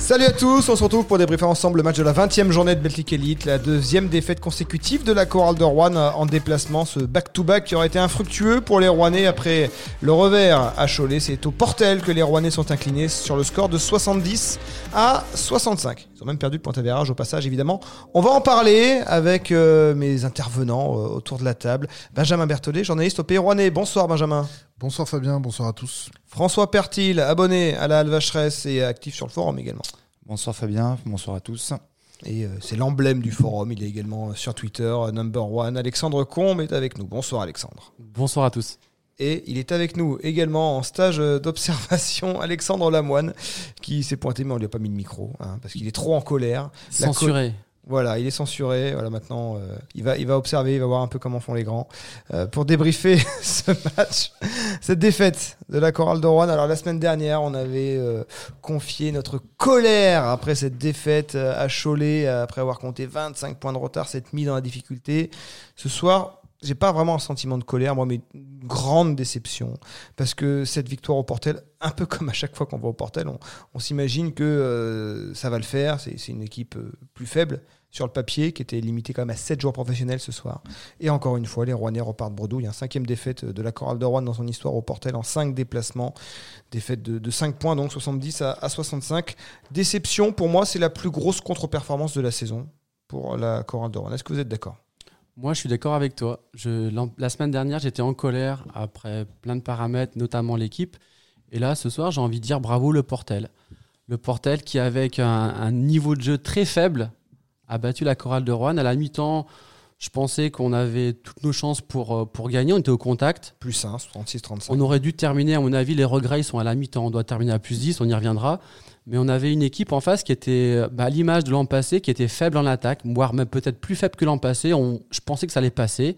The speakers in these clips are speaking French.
Salut à tous, on se retrouve pour débriefer ensemble le match de la 20e journée de Belgique Elite, la deuxième défaite consécutive de la chorale de Rouen en déplacement, ce back-to-back qui aurait été infructueux pour les Rouennais après le revers à Cholet. C'est au Portel que les Rouennais sont inclinés sur le score de 70 à 65. Ils ont même perdu le point au passage évidemment. On va en parler avec euh, mes intervenants euh, autour de la table. Benjamin Berthollet, journaliste au Pays Rouennais. Bonsoir Benjamin. Bonsoir Fabien, bonsoir à tous. François Pertil, abonné à la Alvacheresse et actif sur le forum également. Bonsoir Fabien, bonsoir à tous. Et euh, c'est l'emblème du forum, il est également sur Twitter, number one. Alexandre Combe est avec nous. Bonsoir Alexandre. Bonsoir à tous. Et il est avec nous également en stage d'observation, Alexandre Lamoine, qui s'est pointé, mais on lui a pas mis de micro, hein, parce qu'il est trop en colère. Censuré. Voilà, il est censuré. Voilà, maintenant, euh, il, va, il va observer, il va voir un peu comment font les grands. Euh, pour débriefer ce match, cette défaite de la Chorale de Rouen. Alors, la semaine dernière, on avait euh, confié notre colère après cette défaite à Cholet, après avoir compté 25 points de retard, s'être mis dans la difficulté. Ce soir, j'ai pas vraiment un sentiment de colère, moi, mais une grande déception. Parce que cette victoire au Portel, un peu comme à chaque fois qu'on va au Portel, on, s'imagine que ça va le faire. C'est une équipe plus faible sur le papier, qui était limité quand même à 7 joueurs professionnels ce soir. Et encore une fois, les Rouennais repartent bredouille. Un cinquième défaite de la chorale de Rouen dans son histoire au Portel en 5 déplacements. Défaite de, de 5 points, donc 70 à, 65. Déception, pour moi, c'est la plus grosse contre-performance de la saison pour la chorale de Rouen. Est-ce que vous êtes d'accord? Moi, je suis d'accord avec toi. La semaine dernière, j'étais en colère après plein de paramètres, notamment l'équipe. Et là, ce soir, j'ai envie de dire bravo le Portel. Le Portel qui, avec un niveau de jeu très faible, a battu la chorale de Rouen. À la mi-temps, je pensais qu'on avait toutes nos chances pour, euh, pour gagner. On était au contact. Plus 1, 36-35. On aurait dû terminer, à mon avis, les regrets sont à la mi-temps. On doit terminer à plus 10, on y reviendra. Mais on avait une équipe en face qui était bah, à l'image de l'an passé, qui était faible en attaque, voire même peut-être plus faible que l'an passé. On, je pensais que ça allait passer.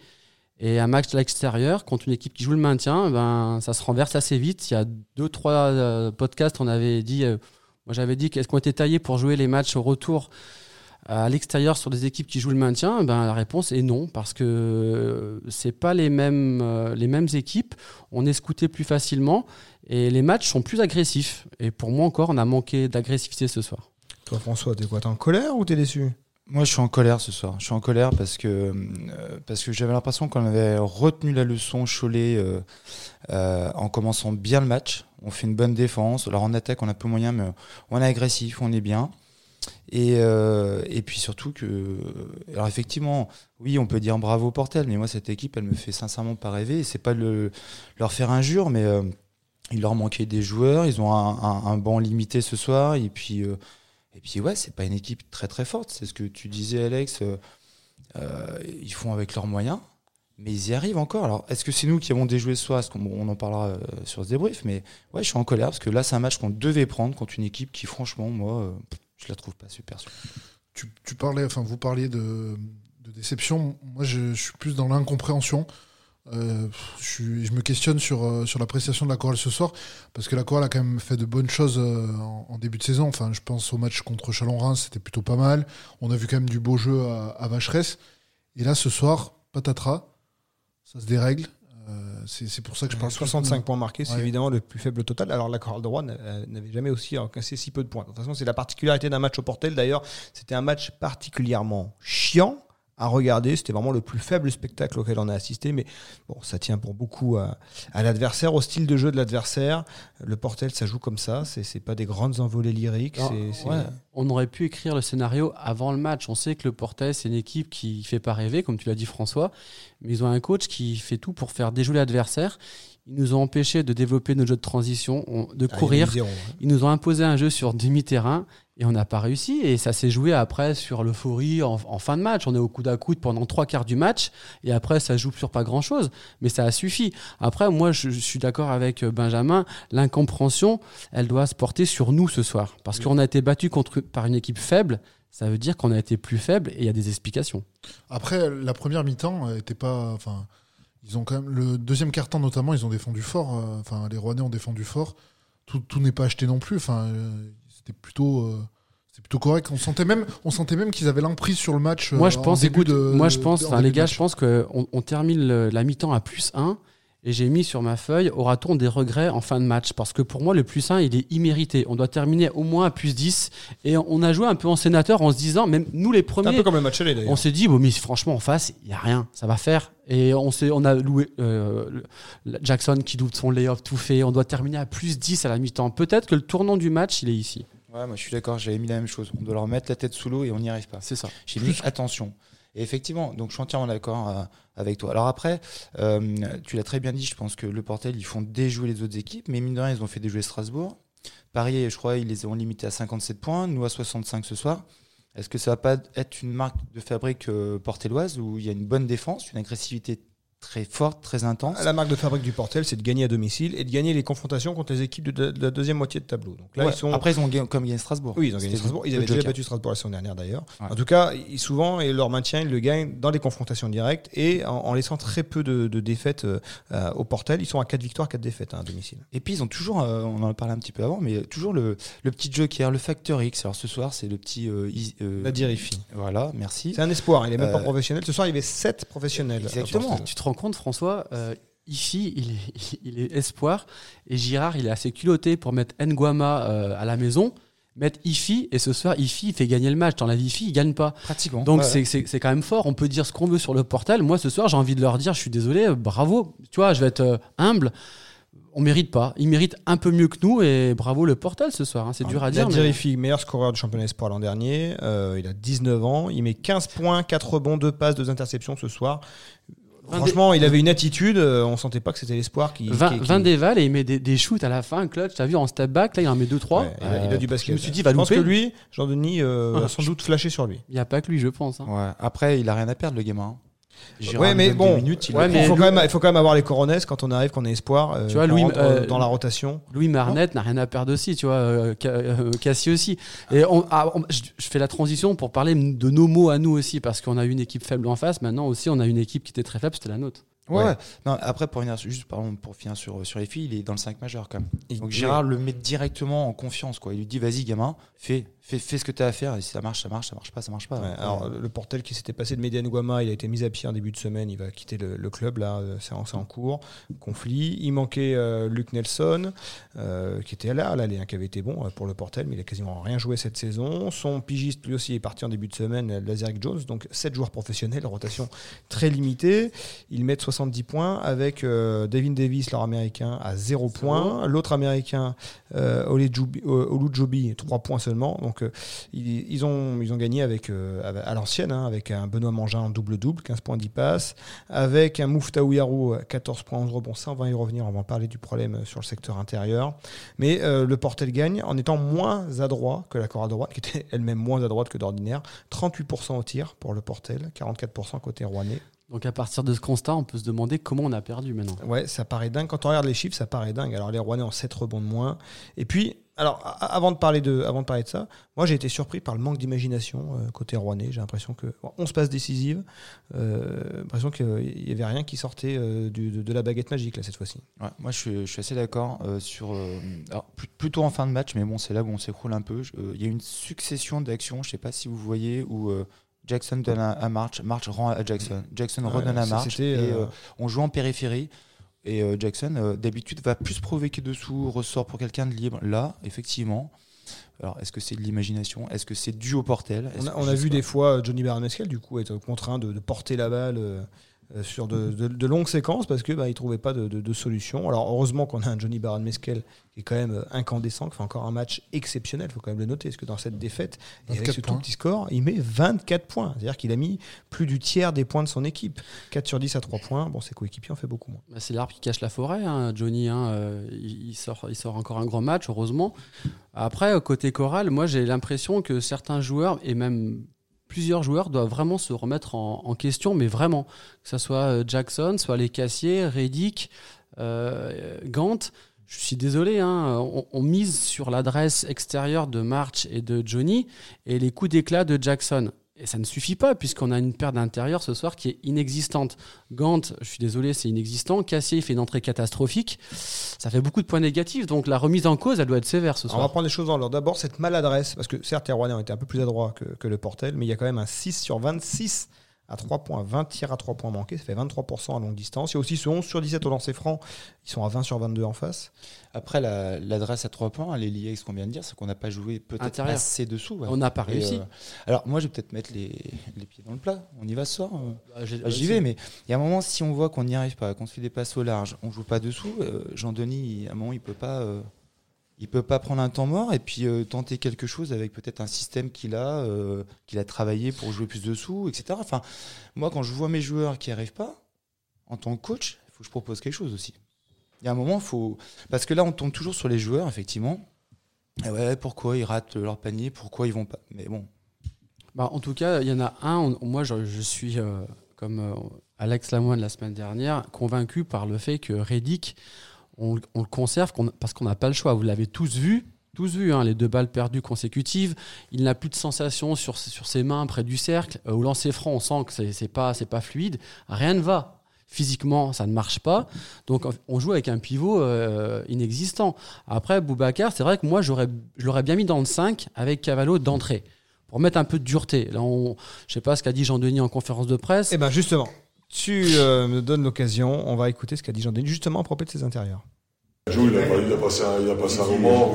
Et un match à l'extérieur contre une équipe qui joue le maintien, ben, ça se renverse assez vite. Il y a deux, trois euh, podcasts, on avait dit, euh, moi j'avais dit qu'est-ce qu'on était taillé pour jouer les matchs au retour? À l'extérieur sur des équipes qui jouent le maintien ben, La réponse est non, parce que euh, c'est pas les mêmes, euh, les mêmes équipes. On est scouté plus facilement et les matchs sont plus agressifs. Et pour moi encore, on a manqué d'agressivité ce soir. Toi, François, t'es quoi? T'es en colère ou t'es déçu? Moi, je suis en colère ce soir. Je suis en colère parce que, euh, parce que j'avais l'impression qu'on avait retenu la leçon Cholet en commençant bien le match. On fait une bonne défense. Alors en attaque, on a peu moyen, mais on est agressif, on est bien. Et, euh, et puis surtout que, alors effectivement, oui, on peut dire bravo Portel, mais moi cette équipe, elle me fait sincèrement pas rêver. Et c'est pas le, leur faire injure, mais euh, il leur manquait des joueurs. Ils ont un, banc limité ce soir. Et puis, euh, et puis ouais, c'est pas une équipe très très forte. C'est ce que tu disais, Alex. ils font avec leurs moyens. Mais ils y arrivent encore. Alors, est-ce que c'est nous qui avons déjoué ce soir? On en parlera sur ce débrief Mais ouais, je suis en colère parce que là, c'est un match qu'on devait prendre contre une équipe qui, franchement, moi, je la trouve pas super. Tu, parlais, enfin, vous parliez de, déception. Moi, je, suis plus dans l'incompréhension. Euh, je, me questionne sur, euh, sur l'appréciation de la chorale ce soir, parce que la chorale a quand même fait de bonnes choses euh, en, début de saison. Enfin, je pense au match contre Chalon-Reims, c'était plutôt pas mal. On a vu quand même du beau jeu à, à Vacheresse. Et là, ce soir, patatras, ça se dérègle. Euh, c'est pour ça que je parle. 65 points marqués, c'est évidemment le plus faible total. Alors la Chorale de Rouen n'avait jamais aussi encaissé si peu de points. De toute façon, c'est la particularité d'un match au Portel. D'ailleurs, c'était un match particulièrement chiant à regarder. C'était vraiment le plus faible spectacle auquel on a assisté, mais bon, ça tient pour beaucoup à, l'adversaire, au style de jeu de l'adversaire. Le Portel, ça joue comme ça. C'est pas des grandes envolées lyriques. On aurait pu écrire le scénario avant le match. On sait que le Portel, c'est une équipe qui fait pas rêver, comme tu l'as dit François, mais ils ont un coach qui fait tout pour faire déjouer l'adversaire. Ils nous ont empêché de développer nos jeux de transition, de ah, courir. Ils nous ont imposé un jeu sur demi-terrain et on n'a pas réussi. Et ça s'est joué après sur l'euphorie en, fin de match. On est au coup à coude pendant trois quarts du match et après ça joue sur pas grand chose. Mais ça a suffi. Après, moi, je, suis d'accord avec Benjamin. L'incompréhension, elle doit se porter sur nous ce soir. Parce qu'on a été battu contre, par une équipe faible. Ça veut dire qu'on a été plus faible et il y a des explications. Après, la première mi-temps était pas. Enfin, ils ont quand même le deuxième quart-temps notamment, ils ont défendu fort. Euh, enfin, les Rouennais ont défendu fort. Tout, tout n'est pas acheté non plus. Enfin, euh, c'était plutôt, euh, C'est plutôt correct. On sentait même, on sentait même qu'ils avaient l'emprise sur le match. Moi, euh, je en pense, début écoute, de- moi, je pense, en enfin, début les gars, match. je pense qu'on on termine le- la mi-temps à plus 1 et j'ai mis sur ma feuille aura-t-on des regrets en fin de match? Parce que pour moi, le plus 1, il est immérité. On doit terminer au moins à plus 10 et on a joué un peu en sénateur en se disant, même nous les un premiers, peu comme le match aller d'ailleurs. on s'est dit, bon, mais franchement, en face, il n'y a rien, ça va faire. Et on, s'est- on a loué euh, Jackson qui double son layoff tout fait. On doit terminer à plus 10 à la mi-temps. Peut-être que le tournant du match, il est ici. Ouais, moi je suis d'accord, j'avais mis la même chose. On doit leur mettre la tête sous l'eau et on n'y arrive pas. C'est ça. J'ai mis attention. Et effectivement, donc je suis entièrement d'accord euh, avec toi. Alors après, euh, tu l'as très bien dit, je pense que le Portel, ils font déjouer les autres équipes, mais mine de rien, ils ont fait déjouer Strasbourg. Paris, je crois, ils les ont limités à 57 points, nous à 65 ce soir. Est-ce que ça va pas être une marque de fabrique euh, portelloise où il y a une bonne défense, une agressivité très forte, très intense La marque de fabrique du Portel, c'est de gagner à domicile et de gagner les confrontations contre les équipes de, de la deuxième moitié de tableau. Donc là, Ouais, ils sont. Après, ils ont gagné, comme gagné Strasbourg. oui, ils ont gagné Strasbourg. Ils avaient déjà battu Strasbourg la semaine dernière d'ailleurs. Ouais. En tout cas, ils, souvent, et leur maintien, ils le gagnent dans les confrontations directes et en, en laissant très peu de, de défaites euh, euh, au Portel. Ils sont à 4 victoires, 4 défaites hein, à domicile. Et puis ils ont toujours, euh, on en a parlé un petit peu avant, mais toujours le, le petit joker, le factor X. Alors ce soir, c'est le petit. euh, La Dirifi. Voilà, merci. C'est un espoir. Il est même pas professionnel. Ce soir, il y avait 7 professionnels. Exactement. Tu te compte, François euh, Ici, il est, il est espoir et Girard, il est assez culotté pour mettre Nguama euh, à la maison, mettre Ifi et ce soir, Ifi il fait gagner le match. Dans la vie, Ifi, il gagne pas. Pratiquement. Donc Ouais. c'est- c'est c'est quand même fort. On peut dire ce qu'on veut sur le portal. Moi, ce soir, j'ai envie de leur dire, je suis désolé, euh, bravo. Tu vois, je vais être euh, humble. On mérite pas. Ils méritent un peu mieux que nous et bravo le portal ce soir. hein. C'est dur à dire. La mais- meilleur scoreur du championnat espoir l'an dernier. Euh, il a 19 ans. Il met 15 points, 4 rebonds, 2 passes, 2 interceptions ce soir. Franchement, il avait une attitude. euh, on sentait pas que c'était l'espoir qui. 20, qui- qui- 20 dévals et il met des, des shoots à la fin, clutch. T'as vu en step back, là il en met 2-3. Ouais, il, a, il a du basket. Je me suis dit, il va je pense que lui, Jean-Denis, euh, Ah. a sans doute flashé sur lui. Il n'y a pas que lui, je pense. hein. Ouais. Après, il a rien à perdre, le gamin. hein. Ouais, mais bon, minutes, il ouais, faut quand même, il faut quand même avoir les coronesses quand on arrive, qu'on est espoir. euh, Tu vois, Louis- euh, dans la rotation. Louis Marnet n'a rien à perdre aussi, tu vois, euh, euh, Cassie aussi. Et on, ah, on- je, je fais la transition pour parler de nos mots à nous aussi, parce qu'on a une équipe faible en face. Maintenant aussi, on a une équipe qui était très faible, c'était la nôtre. Ouais. Non, après, pour sur- juste pardon, pour finir sur, sur les filles, il est dans le 5 majeur quand même. Donc Gérard le met directement en confiance. Quoi. Il lui dit vas-y, gamin, fais, fais, fais ce que tu as à faire. Et si ça marche, ça marche, ça marche pas, ça marche pas. Ouais, alors, le portel qui s'était passé de Median Guama, il a été mis à pied en début de semaine. Il va quitter le, le club, là, euh, c'est en, cours. Conflit. Il manquait euh, Luc Nelson, euh, qui était là, à l'aller, hein, qui avait été bon pour le portel, mais il a quasiment rien joué cette saison. Son pigiste, lui aussi, est parti en début de semaine, Lazaric Jones, donc 7 joueurs professionnels, rotation très limitée. Ils mettent 70 points avec euh, Devin Davis, leur américain, à 0 points. L'autre américain, Olujobi, euh, Olujobi, 3 points seulement. Donc, euh, ils, ils ont, ils ont gagné avec, euh, à l'ancienne, hein, avec un Benoît Mangin en double-double, 15 points, 10 passes, avec un Mouftaou Yarou, 14 points, 11 rebonds. Ça, on va y revenir, on va en parler du problème euh, sur le secteur intérieur. Mais euh, le Portel gagne en étant moins adroit que la Chorale de Rouen, qui était elle-même moins à droite que d'ordinaire. 38% au tir pour le Portel, 44% côté rouennais. Donc à partir de ce constat, on peut se demander comment on a perdu maintenant. Ouais, ça paraît dingue. Quand on regarde les chiffres, ça paraît dingue. Alors les Rouennais ont 7 rebonds de moins. Et puis, alors avant de parler de, avant de parler de ça, moi j'ai été surpris par le manque d'imagination euh, côté Rouennais. J'ai l'impression que bon, 11 passes décisives, euh, l'impression qu'il y avait rien qui sortait euh, du- de, de la baguette magique là cette fois-ci. Ouais, moi, je suis, je suis assez d'accord euh, sur. alors, plutôt en fin de match, mais bon, c'est là où on s'écroule un peu. Il y a une succession d'actions, je sais pas si vous voyez, où Jackson donne à, March, March rend à Jackson, Jackson Ouais, redonne à March, et on joue en périphérie. Et euh, Jackson, euh, d'habitude, va plus provoquer dessous, ressort pour quelqu'un de libre. Là, effectivement. Alors, est-ce que c'est de l'imagination? Est-ce que c'est dû au portel? On a, on vu des fois euh, Johnny Barneskel du coup être contraint de, de porter la balle sur de, de- de longues séquences parce que bah, il trouvait pas de, de- de solution. Alors heureusement qu'on a un Johnny Baron Meskel qui est quand même euh, incandescent, qui fait encore un match exceptionnel, il faut quand même le noter, parce que dans cette défaite, et avec 24 ce tout points. petit score, il met 24 points. C'est-à-dire qu'il a mis plus du tiers des points de son équipe. 4 sur 10 à 3 points, bon ses coéquipiers en fait beaucoup moins. Bah, c'est l'arbre qui cache la forêt, hein, Johnny. hein, euh, il, sort, il sort encore un grand match, heureusement. Après, euh, côté choral, moi j'ai l'impression que certains joueurs, et même plusieurs joueurs, doivent vraiment se remettre en, question, mais vraiment. Que ce soit euh, Jackson, soit les Cassiers, Reddick, euh, Gant. Je suis désolé, hein, on mise sur l'adresse extérieure de March et de Johnny et les coups d'éclat de Jackson. Et ça ne suffit pas, puisqu'on a une paire d'intérieur ce soir qui est inexistante. Gant, je suis désolé, c'est inexistant. Cassier, il fait une entrée catastrophique. Ça fait beaucoup de points négatifs. Donc la remise en cause, elle doit être sévère ce Alors, on va soir. prendre les choses dans l'ordre. D'abord, cette maladresse, parce que certes, les Rouennais ont été un peu plus adroits que, que le Portel, mais il y a quand même un 6 sur 26 à 3 points, 20 tirs à 3 points manqués, ça fait 23% à longue distance. Il y a aussi ce 11 sur 17 au lancer franc, ils sont à 20 sur 22 en face. Après, la- l'adresse à trois points, elle est liée avec ce qu'on vient de dire, c'est qu'on n'a pas joué peut-être assez dessous. ouais. On n'a pas réussi. euh, alors, moi, je vais peut-être mettre les, les pieds dans le plat. On y va ce soir. Bah, Ah, J'y vais, mais il y a un moment, si on voit qu'on n'y arrive pas, qu'on se fait des passes au large, on joue pas dessous, euh, Jean-Denis, à un moment, il peut pas, euh, il peut pas prendre un temps mort et puis euh, tenter quelque chose avec peut-être un système qu'il a, euh, qu'il a travaillé pour jouer plus dessous, etc. Enfin, moi, quand je vois mes joueurs qui arrivent pas, en tant que coach, il faut que je propose quelque chose aussi. Il y a un moment, faut, parce que là, on tombe toujours sur les joueurs, effectivement. Et ouais, pourquoi ils ratent leur panier, pourquoi ils vont pas? Mais bon, Bah, en tout cas, il y en a un. moi, je, suis, euh, comme Alex Lamoine la semaine dernière, convaincu par le fait que Reddick, on, le conserve parce qu'on n'a pas le choix. Vous l'avez tous vu. Tous vu, hein, les deux balles perdues consécutives. Il n'a plus de sensation sur, sur ses mains près du cercle. Euh, au lancer franc, on sent que c'est pas, pas fluide. Rien ne va. Physiquement, ça ne marche pas. Donc, on joue avec un pivot euh, inexistant. Après, Boubacar, c'est vrai que moi, j'aurais, je l'aurais bien mis dans le 5 avec Cavallo d'entrée pour mettre un peu de dureté. Là, on, je sais pas ce qu'a dit Jean-Denis en conférence de presse. Et bien justement, tu euh, me donnes l'occasion, on va écouter ce qu'a dit Jean-Denis justement à propos de ses intérieurs. Il, a, passé un, il a passé un moment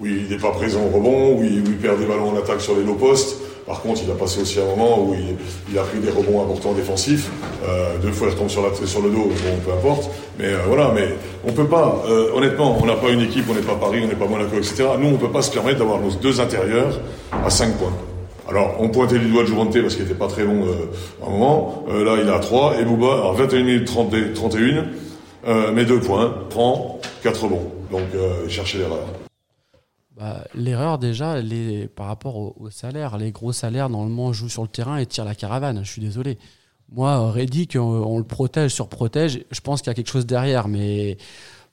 où il, n'est pas présent au rebond, où il, perd des ballons en attaque sur les low postes. Par contre, il a passé aussi un moment où il, a pris des rebonds importants défensifs. Euh, deux fois, il retombe sur, le dos, bon, peu importe. Mais euh, voilà, mais on peut pas, honnêtement, on n'a pas une équipe, on n'est pas Paris, on n'est pas Monaco, etc. Nous, on peut pas se permettre d'avoir nos deux intérieurs à 5 points. Alors, on pointait du doigt de Jouventé parce qu'il n'était pas très bon euh, à un moment. Euh, là, il a 3. Et Bouba, alors 21 minutes 30, 31. Euh, mais deux points, prend, quatre bons. Donc, euh, chercher l'erreur. Bah, L'erreur déjà, par rapport au, au salaire, les gros salaires normalement jouent sur le terrain et tirent la caravane. Je suis désolé. Moi, Reddick, on, on le protège, surprotège. Je pense qu'il y a quelque chose derrière, mais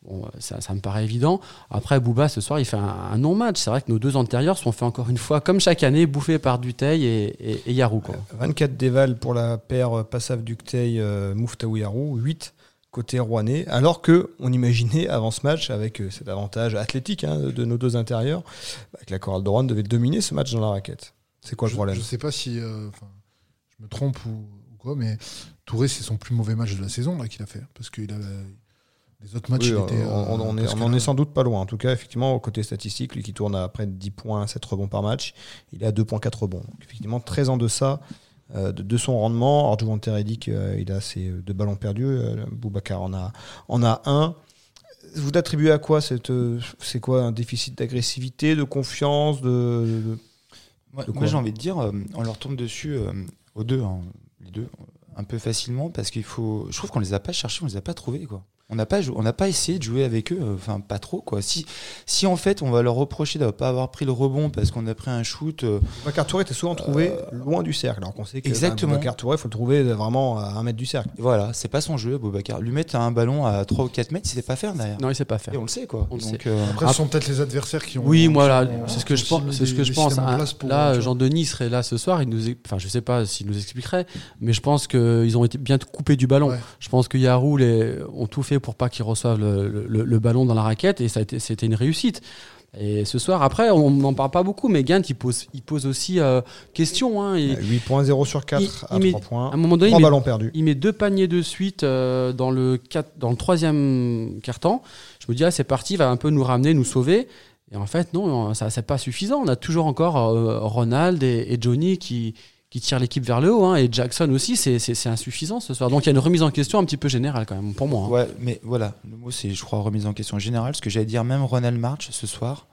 bon, ça, ça me paraît évident. Après, Bouba, ce soir, il fait un, un non-match. C'est vrai que nos deux antérieurs sont fait encore une fois, comme chaque année, bouffés par Duteil et, et, et Yarou. Quoi. 24 déval pour la paire Passav Ducteil euh, Mouftaou Yarou, 8 côté rouennais, alors que on imaginait avant ce match, avec euh, cet avantage athlétique hein, de nos deux intérieurs, que la Chorale de Rouen devait dominer ce match dans la raquette. C'est quoi le je, problème je sais pas si euh, je me trompe ou, ou quoi, mais Touré, c'est son plus mauvais match de la saison là qu'il a fait. Parce qu'il a les autres matchs, Oui, il on, était. euh, on- on est, on en est sans doute pas loin. En tout cas, effectivement, au côté statistique, lui qui tourne à près de 10 points, 7 rebonds par match, il est à 2.4 rebonds. Donc, effectivement, très en deçà euh, de, de son rendement. Alors, Juventus Reddick, euh, il a ses deux ballons perdus. Euh, Boubacar en a, en a un. Vous attribuez à quoi cette, euh, C'est quoi un déficit d'agressivité, de confiance de, de- Moi, De moi, quoi j'ai envie de dire, euh, on leur tombe dessus euh, aux deux, hein, les deux, un peu facilement parce qu'il faut. Je trouve qu'on les a pas cherchés, on les a pas trouvés quoi. On n'a pas, jou- on n'a pas essayé de jouer avec eux, euh, enfin pas trop quoi. Si, si en fait on va leur reprocher de pas avoir pris le rebond parce qu'on a pris un shoot, euh, Boubacar Touré était souvent trouvé loin du cercle. Alors qu'on sait que Exactement. bah, Boubacar Touré, il faut le trouver vraiment à un mètre du cercle. voilà, c'est pas son jeu, Boubacar. Lui mettre un ballon à 3 ou 4 mètres, il sait pas faire derrière. Non, il sait pas faire. Et on le sait quoi. On Donc, sait. euh, Après, ce sont peut-être les adversaires qui ont. Oui, voilà, c'est ce que je pense. C'est ce que je pense. pour- là. Jean-Denis serait là ce soir. Il nous, enfin, je sais pas s'il nous expliquerait, mais je pense qu'ils ont été bien coupés du ballon. Ouais. Je pense que Yarou les ont tout fait pour pas qu'ils reçoivent le, le- le ballon dans la raquette et c'était une réussite. Et ce soir, après, on n'en parle pas beaucoup, mais Gant, il pose, il pose aussi euh, question. Hein, et 8.0 sur 4 Il- à il met- 3 points. à un moment donné, 3 il met, perdus. il met deux paniers de suite euh, dans, le quatre- dans le troisième quart-temps. Je me dis, ah, c'est parti, il va un peu nous ramener, nous sauver. Et en fait, non, ça c'est pas suffisant. On a toujours encore euh, Ronald et, et Johnny qui, qui tirent l'équipe vers le haut. hein, et Jackson aussi, c'est- insuffisant ce soir. Donc il y a une remise en question un petit peu générale quand même, pour moi. hein. Ouais, mais voilà, le mot c'est, je crois, remise en question générale. Ce que j'allais dire, même Ronald March ce soir,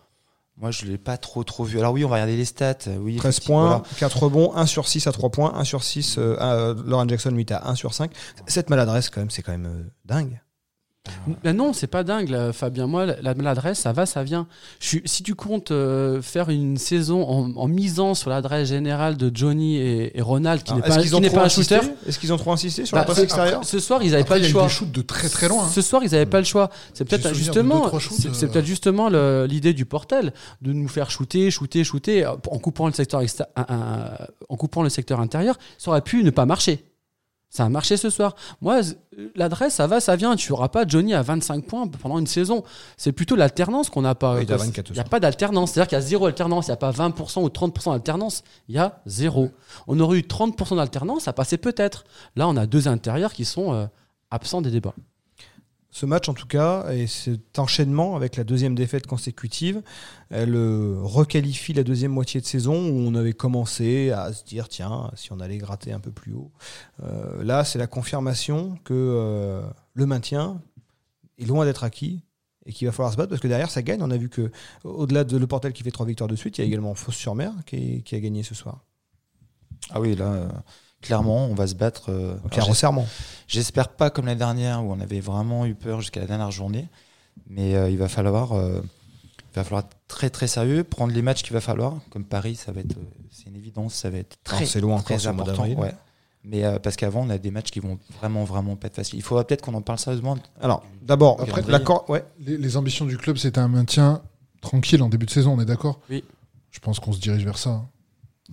moi je l'ai pas trop trop vu. Alors oui, on va regarder les stats. Oui, 13 effectivement, points, voilà. 4 rebonds, 1 sur 6 à 3 points, 1 sur 6, euh, euh, Lauren Jackson 8 à 1 sur 5. Cette maladresse, quand même, c'est quand même euh, dingue. Ben non, c'est pas dingue, là, Fabien. Moi, la maladresse, ça va, ça vient. Je suis- si tu comptes euh, faire une saison en, en misant sur l'adresse générale de Johnny et, et Ronald, qui n'est pas, qui n'est un shooter, Est-ce qu'ils ont trop insisté sur Bah, la passe extérieure ce soir, ils n'avaient pas il y le choix. des shoots de très très loin. hein. Ce soir, ils n'avaient pas le choix. C'est peut-être souvenir de justement, c'est euh, peut-être justement l'idée du portel de nous faire shooter, shooter, shooter euh, en coupant le secteur exté- un- un- en coupant le secteur intérieur. Ça aurait pu ne pas marcher. Ça a marché ce soir. Moi, l'adresse, ça va, ça vient. Tu n'auras pas Johnny à 25 points pendant une saison. C'est plutôt l'alternance qu'on n'a pas. Il est à 24 ce Il n'y a pas d'alternance. C'est-à-dire qu'il y a zéro alternance. Il n'y a pas 20% ou 30% d'alternance. Il y a zéro. On aurait eu 30% d'alternance, ça passait peut-être. Là, on a deux intérieurs qui sont euh, absents des débats. Ce match, en tout cas, et cet enchaînement avec la deuxième défaite consécutive, elle euh, requalifie la deuxième moitié de saison où on avait commencé à se dire tiens, si on allait gratter un peu plus haut. Euh, là, c'est la confirmation que euh, le maintien est loin d'être acquis et qu'il va falloir se battre parce que derrière, ça gagne. On a vu que au-delà de Le Portel qui fait trois victoires de suite, il y a également Fosse-sur-Mer qui, a gagné ce soir. Ah oui, là, clairement, on va se battre. euh, resserrement. J'espère pas comme la dernière où on avait vraiment eu peur jusqu'à la dernière journée, mais euh, il va falloir, euh, il va falloir être très très sérieux, prendre les matchs qu'il va falloir. Comme Paris, ça va être, euh, c'est une évidence, ça va être très, Alors, c'est loin très important. Ouais. Mais euh, parce qu'avant, on a des matchs qui vont vraiment vraiment pas être faciles. Il faudra peut-être qu'on en parle sérieusement. Alors, d'abord, Après, l'accord. Ouais. Les, les ambitions du club, c'était un maintien tranquille en début de saison, on est d'accord? Oui. Je pense qu'on se dirige vers ça. hein.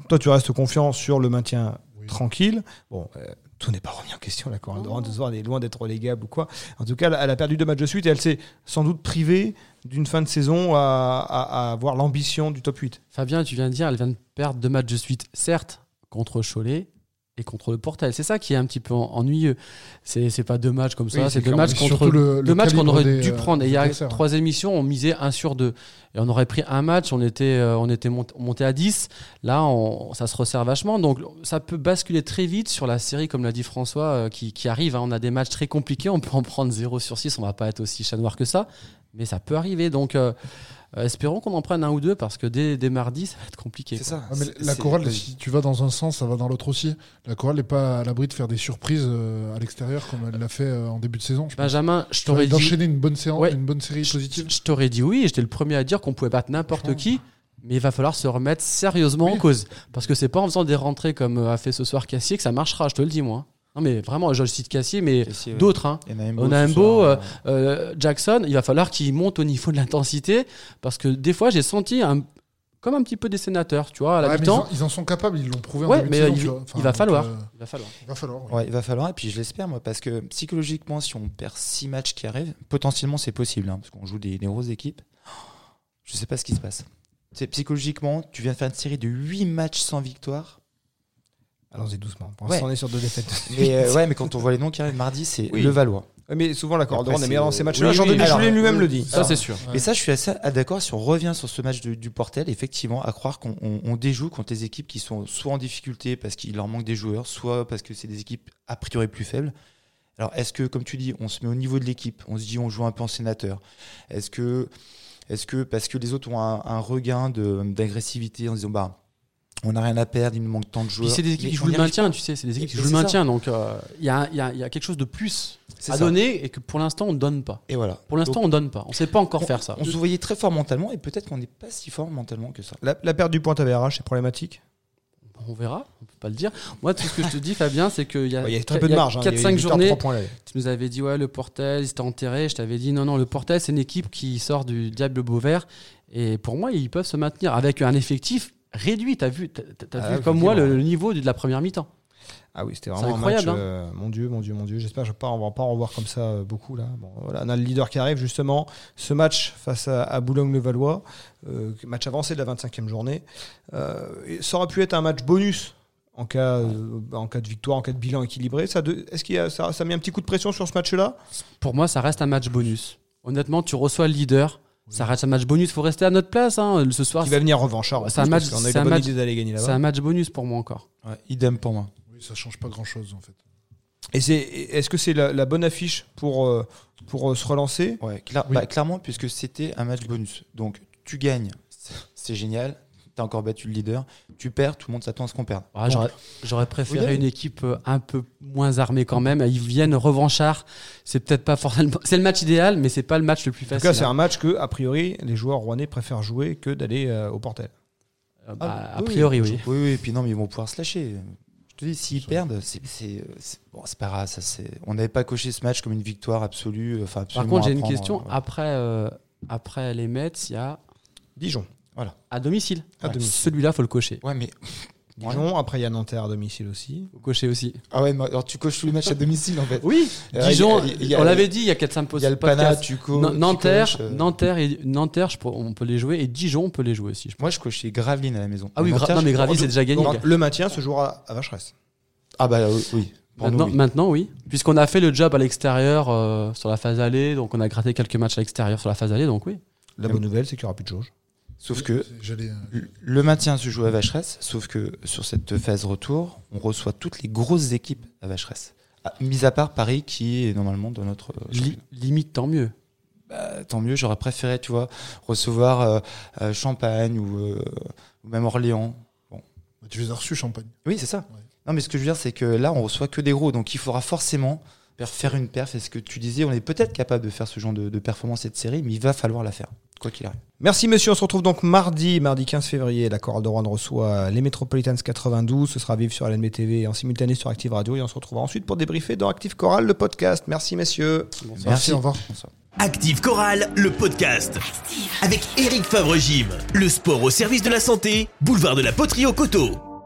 Toi, tu restes confiant sur le maintien. Tranquille. Bon, euh, tout n'est pas remis en question. La Chorale de soir, elle est loin d'être relégable ou quoi. En tout cas, elle a- elle a perdu deux matchs de suite et elle s'est sans doute privée d'une fin de saison à, à- à avoir l'ambition du top 8. Fabien, tu viens de dire, elle vient de perdre deux matchs de suite, certes, contre Cholet et contre le Portel. C'est ça qui est un petit peu en- ennuyeux. C'est pas deux matchs comme ça, Oui, c'est deux matchs contre le- le deux matchs qu'on aurait des, dû euh, prendre. Et il y a trois émissions, on misait un sur deux. Et on aurait pris un match, on était, euh, on était monté, à 10. Là, on- ça se resserre vachement. Donc, ça peut basculer très vite sur la série, comme l'a dit François, euh, qui, qui arrive. hein. On a des matchs très compliqués. On peut en prendre 0 sur 6. On va pas être aussi chat noir que ça. Mais ça peut arriver. Donc, euh, euh, espérons qu'on en prenne un ou deux parce que dès, dès mardi, ça va être compliqué. C'est ça. Ouais, mais la chorale, si tu vas dans un sens, ça va dans l'autre aussi. La chorale n'est pas à l'abri de faire des surprises euh, à l'extérieur comme elle l'a fait euh, en début de saison. Je pense. Benjamin, je t'aurais dit. D'enchaîner une bonne séance, Ouais. une bonne série positive. Je t'aurais dit oui, j'étais le premier à dire qu'on pouvait battre n'importe qui, mais il va falloir se remettre sérieusement Oui. en cause. Parce que c'est pas en faisant des rentrées comme a fait ce soir Cassier que ça marchera, je te le dis moi. Non mais vraiment, je cite Cassier, mais Cassier, ouais. d'autres. Hein. Et Naembo On a un ce beau, soir, Euh, Jackson, il va falloir qu'il monte au niveau de l'intensité, parce que des fois j'ai senti un, comme un petit peu des sénateurs, tu vois, à Ouais, ils, en, ils en sont capables, ils l'ont prouvé en Ouais, mais de saison. il- tu vois. Enfin, il va falloir. euh, Il va falloir. il va falloir. oui. Ouais, il va falloir, et puis je l'espère, moi, parce que psychologiquement, si on perd six matchs qui arrivent, potentiellement c'est possible, hein, parce qu'on joue des, des grosses équipes. Je sais pas ce qui se passe. C'est psychologiquement, tu viens de faire une série de 8 matchs sans victoire. Allons-y doucement. Pour Ouais. on est sur deux défaites. Mais euh, ouais, mais quand on voit les noms qui arrivent mardi, c'est Oui. le Valois. Ouais, mais souvent, la Chorale de Après, Rouen est meilleure dans ces matchs-là. oui, Jean-Denis oui, alors, Choulet lui-même oui, le dit. Ça c'est sûr. Ouais. Et ça, je suis assez ah, d'accord si on revient sur ce match de- du Portel, effectivement, à croire qu'on on- on déjoue contre des équipes qui sont soit en difficulté parce qu'il leur manque des joueurs, soit parce que c'est des équipes a priori plus faibles. Alors, est-ce que, comme tu dis, on se met au niveau de l'équipe, on se dit on joue un peu en sénateur Est-ce que, est que parce que les autres ont un, un regain de- d'agressivité en disant bah on n'a rien à perdre, il nous manque tant de joueurs c'est des équipes qui jouent le maintien, tu sais, c'est des équipes qui jouent le maintien, donc euh, il y, a, il y a- il y a quelque chose de plus à ça. donner et que pour l'instant on ne donne pas. Et voilà. Pour l'instant on donne pas, on sait pas encore faire ça. on se voyait très fort mentalement et peut-être qu'on n'est pas si fort mentalement que ça. La, la perte du point AVRH, c'est problématique? On verra, on peut pas le dire. Moi, tout ce que je te dis, Fabien, c'est qu'il y a, Il y a très peu de marge. hein. Il y a 4-5 une victoire de journées, trois points, là. tu nous avais dit, ouais, le Portel, il s'était enterré. Je t'avais dit, non, non, le Portel, c'est une équipe qui sort du Diable Beauvert. Et pour moi, ils peuvent se maintenir avec un effectif réduit. T'as vu, t'as, t'as Ah, vu comme moi le, le niveau de la première mi-temps. Ah oui, c'était vraiment un incroyable, hein. euh, mon Dieu, mon Dieu, mon Dieu. J'espère que je vais pas, on va pas en revoir comme ça euh, beaucoup là. Bon, voilà, on a le leader qui arrive justement. Ce match face à, à Boulogne-le-Valois, euh, match avancé de la 25e journée, euh, ça aurait pu être un match bonus en cas, euh, en cas de victoire, en cas de bilan équilibré. Ça, est-ce qu'il ça, ça met un petit coup de pression sur ce match-là? Pour moi, ça reste un match bonus. Honnêtement, tu reçois le leader. Ça reste un match bonus. faut rester à notre place. hein. Ce soir, Qui va venir revanchard. c'est un match- c'est un bonne match- idée d'aller gagner c'est là-bas. un match bonus pour moi encore. Ouais, idem pour moi. Oui, ça change pas grand chose en fait. Et c'est, est-ce que c'est la, la bonne affiche pour, euh, pour euh, se relancer? Ouais, cla- Oui. bah, clairement, puisque c'était un match bonus. Donc, tu gagnes, c'est- c'est génial. T'as encore battu le leader, tu perds, tout le monde s'attend à ce qu'on perde. Ah, j'aurais- préféré Oui, une équipe euh, un peu moins armée quand même. Ils viennent revanchards. C'est peut-être pas forcément. C'est le match idéal, mais c'est pas le match le plus En tout facile. cas, c'est un match que, a priori, les joueurs rouennais préfèrent jouer que d'aller euh, au portel. Euh, bah, Ah, a priori, oui. Oui, oui, et puis non, mais ils vont pouvoir se lâcher. Je te dis, s'ils perdent, c'est bon, c'est pas grave. Ça, c'est- on n'avait pas coché ce match comme une victoire absolue. Enfin, Par contre, j'ai une question. Après, euh, après les Mets, il y a Dijon. À domicile. À domicile. Celui-là, faut le cocher. Ouais, mais. Dijon, après il y a Nanterre à domicile aussi. Faut cocher aussi. Ah ouais, mais alors tu coches tous les matchs à domicile en fait. Oui, Euh, Dijon, il y a- il y a- on l'avait dit il y a 4-5 postes. Il y a le Pana, tu coches. Nan- tu Nanterre, coches, euh. Nanterre, et, Nanterre je on peut les jouer. Et Dijon, on peut les jouer aussi. je. Moi, je cochais Gravelines à la maison. Ah oui, Nanterre, non, mais Gravelines, c'est déjà gagné. Donc, le maintien se jouera à Vacheresse. Ah bah euh, oui. Nous, Maintenant, oui. maintenant, oui. Puisqu'on a fait le job à l'extérieur euh, sur la phase allée, donc on a gratté quelques matchs à l'extérieur sur la phase allée, donc oui. La bonne nouvelle, c'est qu'il n'y aura plus de jauge. Sauf que euh, le maintien se joue à Vacheresse, sauf que sur cette phase retour, on reçoit toutes les grosses équipes à Vacheresse. Ah, mis à part Paris qui est normalement dans notre euh, Li- limite, tant mieux. Bah, tant mieux, j'aurais préféré, tu vois, recevoir euh, euh, Champagne ou, euh, ou même Orléans. Tu les as reçus, Champagne. Oui, c'est ça. Ouais. Non, mais ce que je veux dire, c'est que là, on reçoit que des gros, donc il faudra forcément faire une perf. Et ce que tu disais, on est peut-être capable de faire ce genre de, de performance et de série, mais il va falloir la faire, quoi qu'il arrive. Merci messieurs, on se retrouve donc mardi, mardi 15 février. La Chorale de Rouen reçoit les Metropolitans 92. Ce sera vivre sur LNB TV et en simultané sur Active Radio. Et on se retrouvera ensuite pour débriefer dans Active Chorale, le podcast. Merci messieurs. Merci, au revoir. Bonsoir. Active Chorale, le podcast. Avec Eric Favre-Gym. Le sport au service de la santé, boulevard de la Poterie au Coteau.